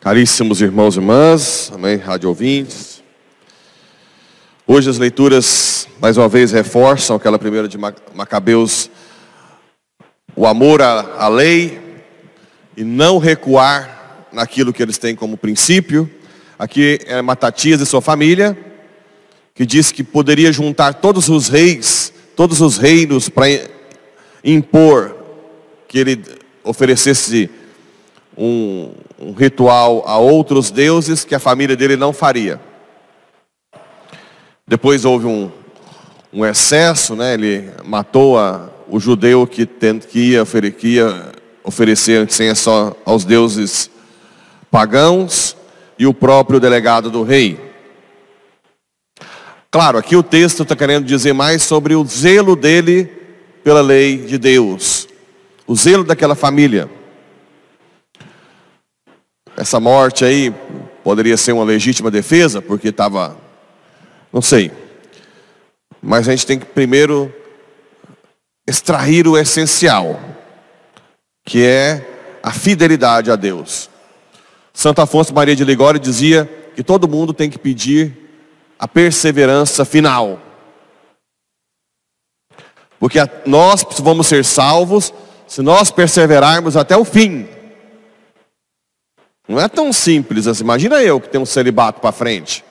Caríssimos irmãos e irmãs, amém, rádio ouvintes. Hoje as leituras, mais uma vez, reforçam aquela primeira de Macabeus, o amor à, à lei e não recuar naquilo que eles têm como princípio. Aqui é Matatias e sua família, que disse que poderia juntar todos os reis, todos os reinos para impor que ele oferecesse um, um ritual a outros deuses que a família dele não faria. Depois houve um, um excesso, né? ele matou a, o judeu que, que, ia, que ia oferecer aos deuses pagãos e o próprio delegado do rei. Claro, aqui o texto está querendo dizer mais sobre o zelo dele pela lei de Deus, o zelo daquela família. Essa morte aí poderia ser uma legítima defesa, porque estava. Não sei. Mas a gente tem que primeiro extrair o essencial, que é a fidelidade a Deus. Santo Afonso Maria de Ligório dizia que todo mundo tem que pedir a perseverança final. Porque nós vamos ser salvos se nós perseverarmos até o fim. Não é tão simples assim. Imagina eu que tenho um celibato para frente.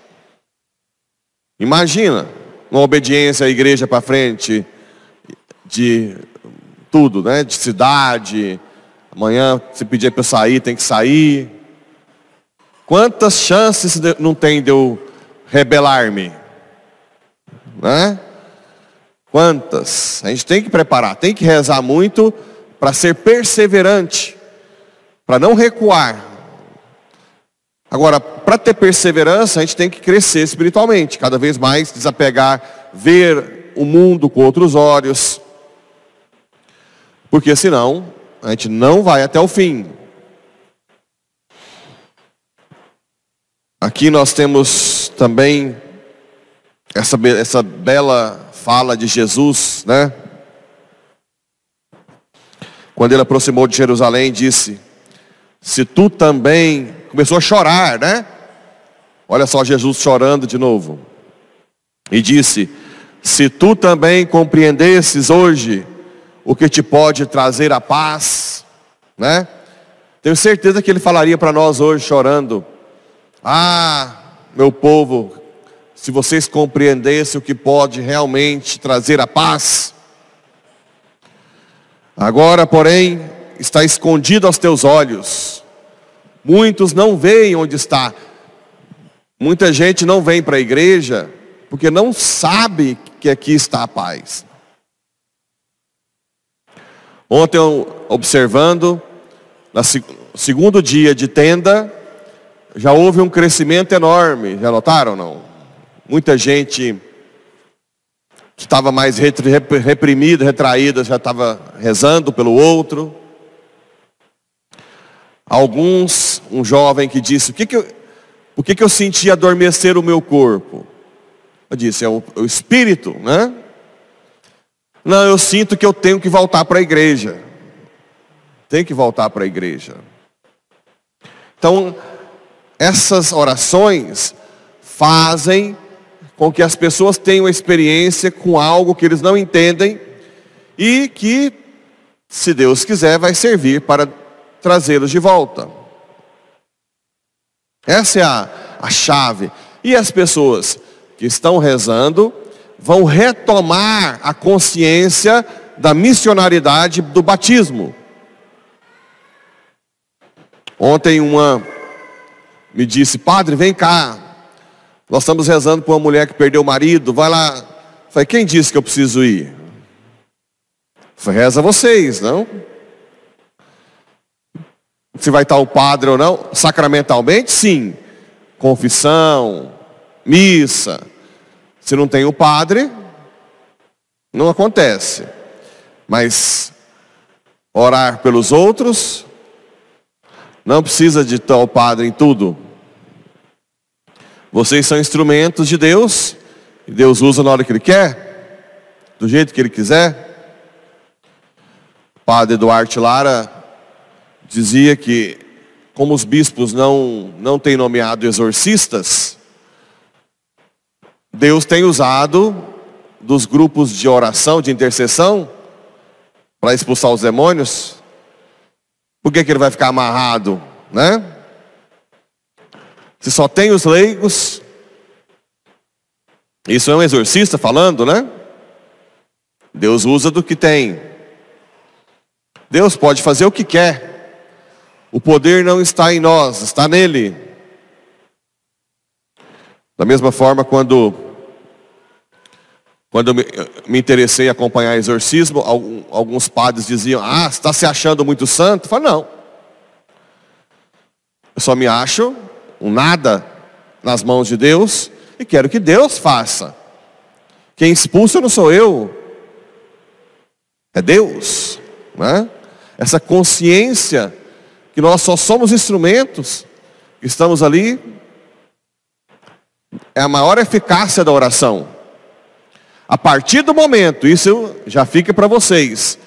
Imagina uma obediência à igreja para frente de tudo, né? De cidade. Amanhã, se pedir para eu sair, tem que sair. Quantas chances não tem de eu rebelar-me? Né? Quantas? A gente tem que preparar, tem que rezar muito para ser perseverante, para não recuar, Agora, para ter perseverança, a gente tem que crescer espiritualmente, cada vez mais desapegar, ver o mundo com outros olhos. Porque senão, a gente não vai até o fim. Aqui nós temos também essa, essa bela fala de Jesus, né? Quando ele aproximou de Jerusalém, disse: Se tu também começou a chorar, né? Olha só Jesus chorando de novo. E disse: Se tu também compreendesses hoje o que te pode trazer a paz, né? Tenho certeza que ele falaria para nós hoje chorando: Ah, meu povo, se vocês compreendessem o que pode realmente trazer a paz. Agora, porém, está escondido aos teus olhos. Muitos não veem onde está. Muita gente não vem para a igreja porque não sabe que aqui está a paz. Ontem, observando, no segundo dia de tenda, já houve um crescimento enorme. Já notaram não? Muita gente que estava mais reprimida, retraída, já estava rezando pelo outro. Alguns, um jovem que disse, o que, que eu, que, que eu senti adormecer o meu corpo? Eu disse, é o, o espírito, né? Não, eu sinto que eu tenho que voltar para a igreja. Tenho que voltar para a igreja. Então, essas orações fazem com que as pessoas tenham experiência com algo que eles não entendem e que, se Deus quiser, vai servir para trazê-los de volta. Essa é a, a chave. E as pessoas que estão rezando vão retomar a consciência da missionaridade do batismo. Ontem uma me disse, padre, vem cá. Nós estamos rezando por uma mulher que perdeu o marido, vai lá. Falei, quem disse que eu preciso ir? Falei, reza vocês, não? se vai estar o padre ou não, sacramentalmente, sim. Confissão, missa. Se não tem o padre, não acontece. Mas orar pelos outros, não precisa de tal padre em tudo. Vocês são instrumentos de Deus, e Deus usa na hora que Ele quer, do jeito que Ele quiser. O padre Duarte Lara dizia que, como os bispos não, não têm nomeado exorcistas, Deus tem usado dos grupos de oração, de intercessão, para expulsar os demônios. Por que, que ele vai ficar amarrado, né? Se só tem os leigos, isso é um exorcista falando, né? Deus usa do que tem. Deus pode fazer o que quer. O poder não está em nós, está nele. Da mesma forma, quando, quando eu me, interessei em acompanhar exorcismo, alguns padres diziam, ah, está se achando muito santo? Eu falei, não. Eu só me acho um nada nas mãos de Deus e quero que Deus faça. Quem expulsa não sou eu, é Deus. Né? Essa consciência que nós só somos instrumentos, estamos ali é a maior eficácia da oração. A partir do momento, isso já fica para vocês.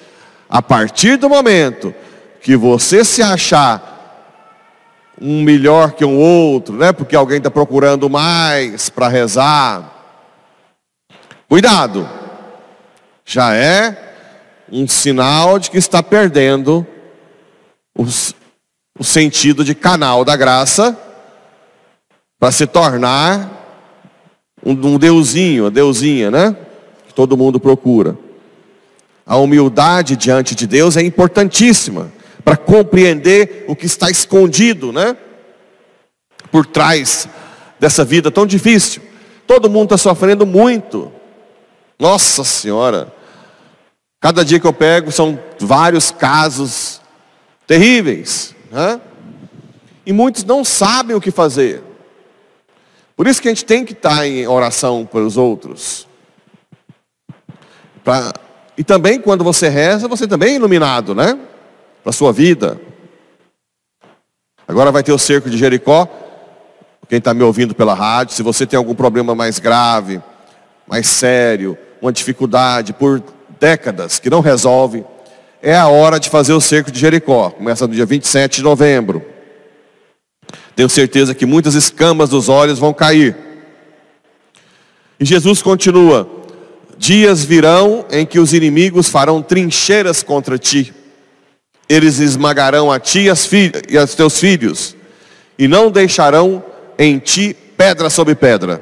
A partir do momento que você se achar um melhor que um outro, né? Porque alguém está procurando mais para rezar. Cuidado. Já é um sinal de que está perdendo os, o sentido de canal da graça para se tornar um, um deusinho, a deusinha, né? Que todo mundo procura. A humildade diante de Deus é importantíssima para compreender o que está escondido, né? Por trás dessa vida tão difícil. Todo mundo está sofrendo muito. Nossa Senhora. Cada dia que eu pego são vários casos terríveis. Né? E muitos não sabem o que fazer. Por isso que a gente tem que estar em oração pelos outros. Pra... E também quando você reza, você também é iluminado, né? Para a sua vida. Agora vai ter o cerco de Jericó. Quem está me ouvindo pela rádio, se você tem algum problema mais grave, mais sério, uma dificuldade por décadas que não resolve, é a hora de fazer o cerco de Jericó. Começa no dia 27 de novembro. Tenho certeza que muitas escamas dos olhos vão cair. E Jesus continua: Dias virão em que os inimigos farão trincheiras contra ti. Eles esmagarão a ti e a teus filhos, e não deixarão em ti pedra sobre pedra.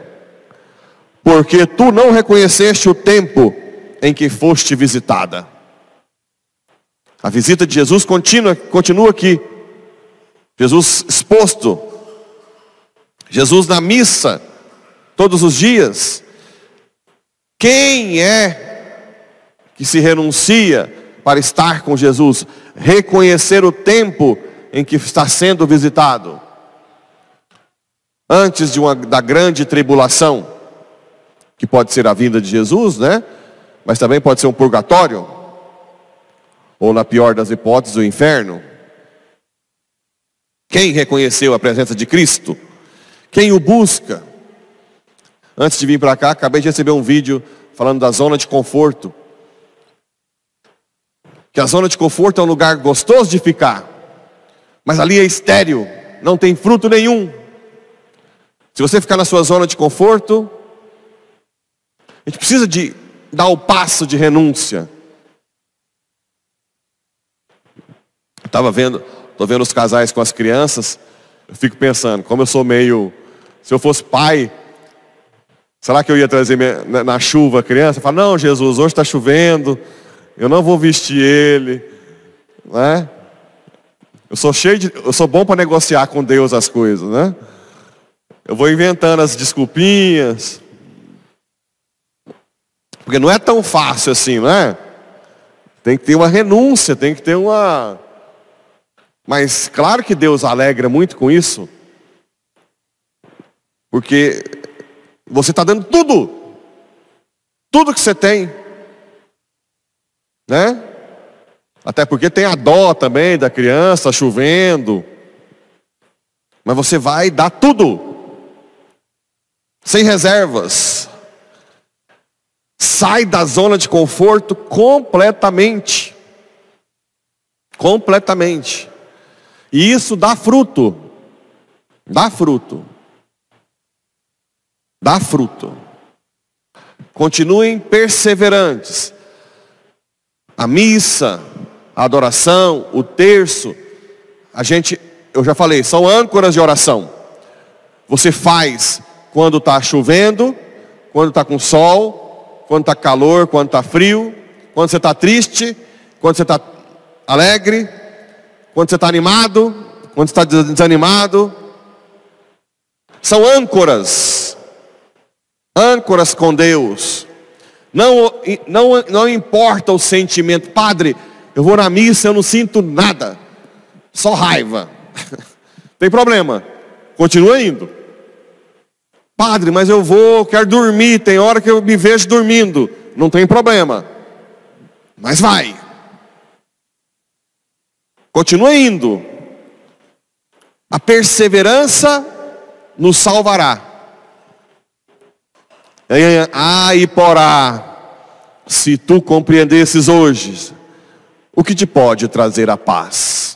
Porque tu não reconheceste o tempo em que foste visitada. A visita de Jesus continua, continua aqui. Jesus exposto, Jesus na missa, todos os dias. Quem é que se renuncia para estar com Jesus? Reconhecer o tempo em que está sendo visitado. Antes de uma, da grande tribulação, que pode ser a vinda de Jesus, né? Mas também pode ser um purgatório, ou na pior das hipóteses, o inferno. Quem reconheceu a presença de Cristo? Quem o busca? Antes de vir para cá, acabei de receber um vídeo falando da zona de conforto. Que a zona de conforto é um lugar gostoso de ficar, mas ali é estéreo, não tem fruto nenhum. Se você ficar na sua zona de conforto, a gente precisa de dar o passo de renúncia. Estava vendo, Estou vendo os casais com as crianças, eu fico pensando, como eu sou meio. Se eu fosse pai, será que eu ia trazer minha, na, na, chuva a criança? Fala, não, Jesus, hoje está chovendo, eu não vou vestir ele. Né? Eu sou cheio de. Eu sou bom para negociar com Deus as coisas, né? Eu vou inventando as desculpinhas. Porque não é tão fácil assim, não é? Tem que ter uma renúncia, tem que ter uma mas claro que Deus alegra muito com isso, porque você está dando tudo, tudo que você tem, né? Até porque tem a dó também da criança chovendo, mas você vai dar tudo. sem reservas. Sai da zona de conforto completamente. Completamente. E isso dá fruto. Dá fruto. Dá fruto. Continuem perseverantes. A missa, a adoração, o terço, a gente, eu já falei, são âncoras de oração. Você faz quando está chovendo, quando está com sol, quando está calor, quando está frio, quando você está triste, quando você está alegre, quando você está animado, quando você está desanimado. São âncoras, âncoras com Deus. Não, não, não importa o sentimento, Padre, eu vou na missa, eu não sinto nada, só raiva. Tem problema, continua indo. Padre, mas eu vou, quero dormir, tem hora que eu me vejo dormindo, não tem problema, mas vai. Continua indo. A perseverança nos salvará. E porá, se tu compreendesses hoje, o que te pode trazer a paz?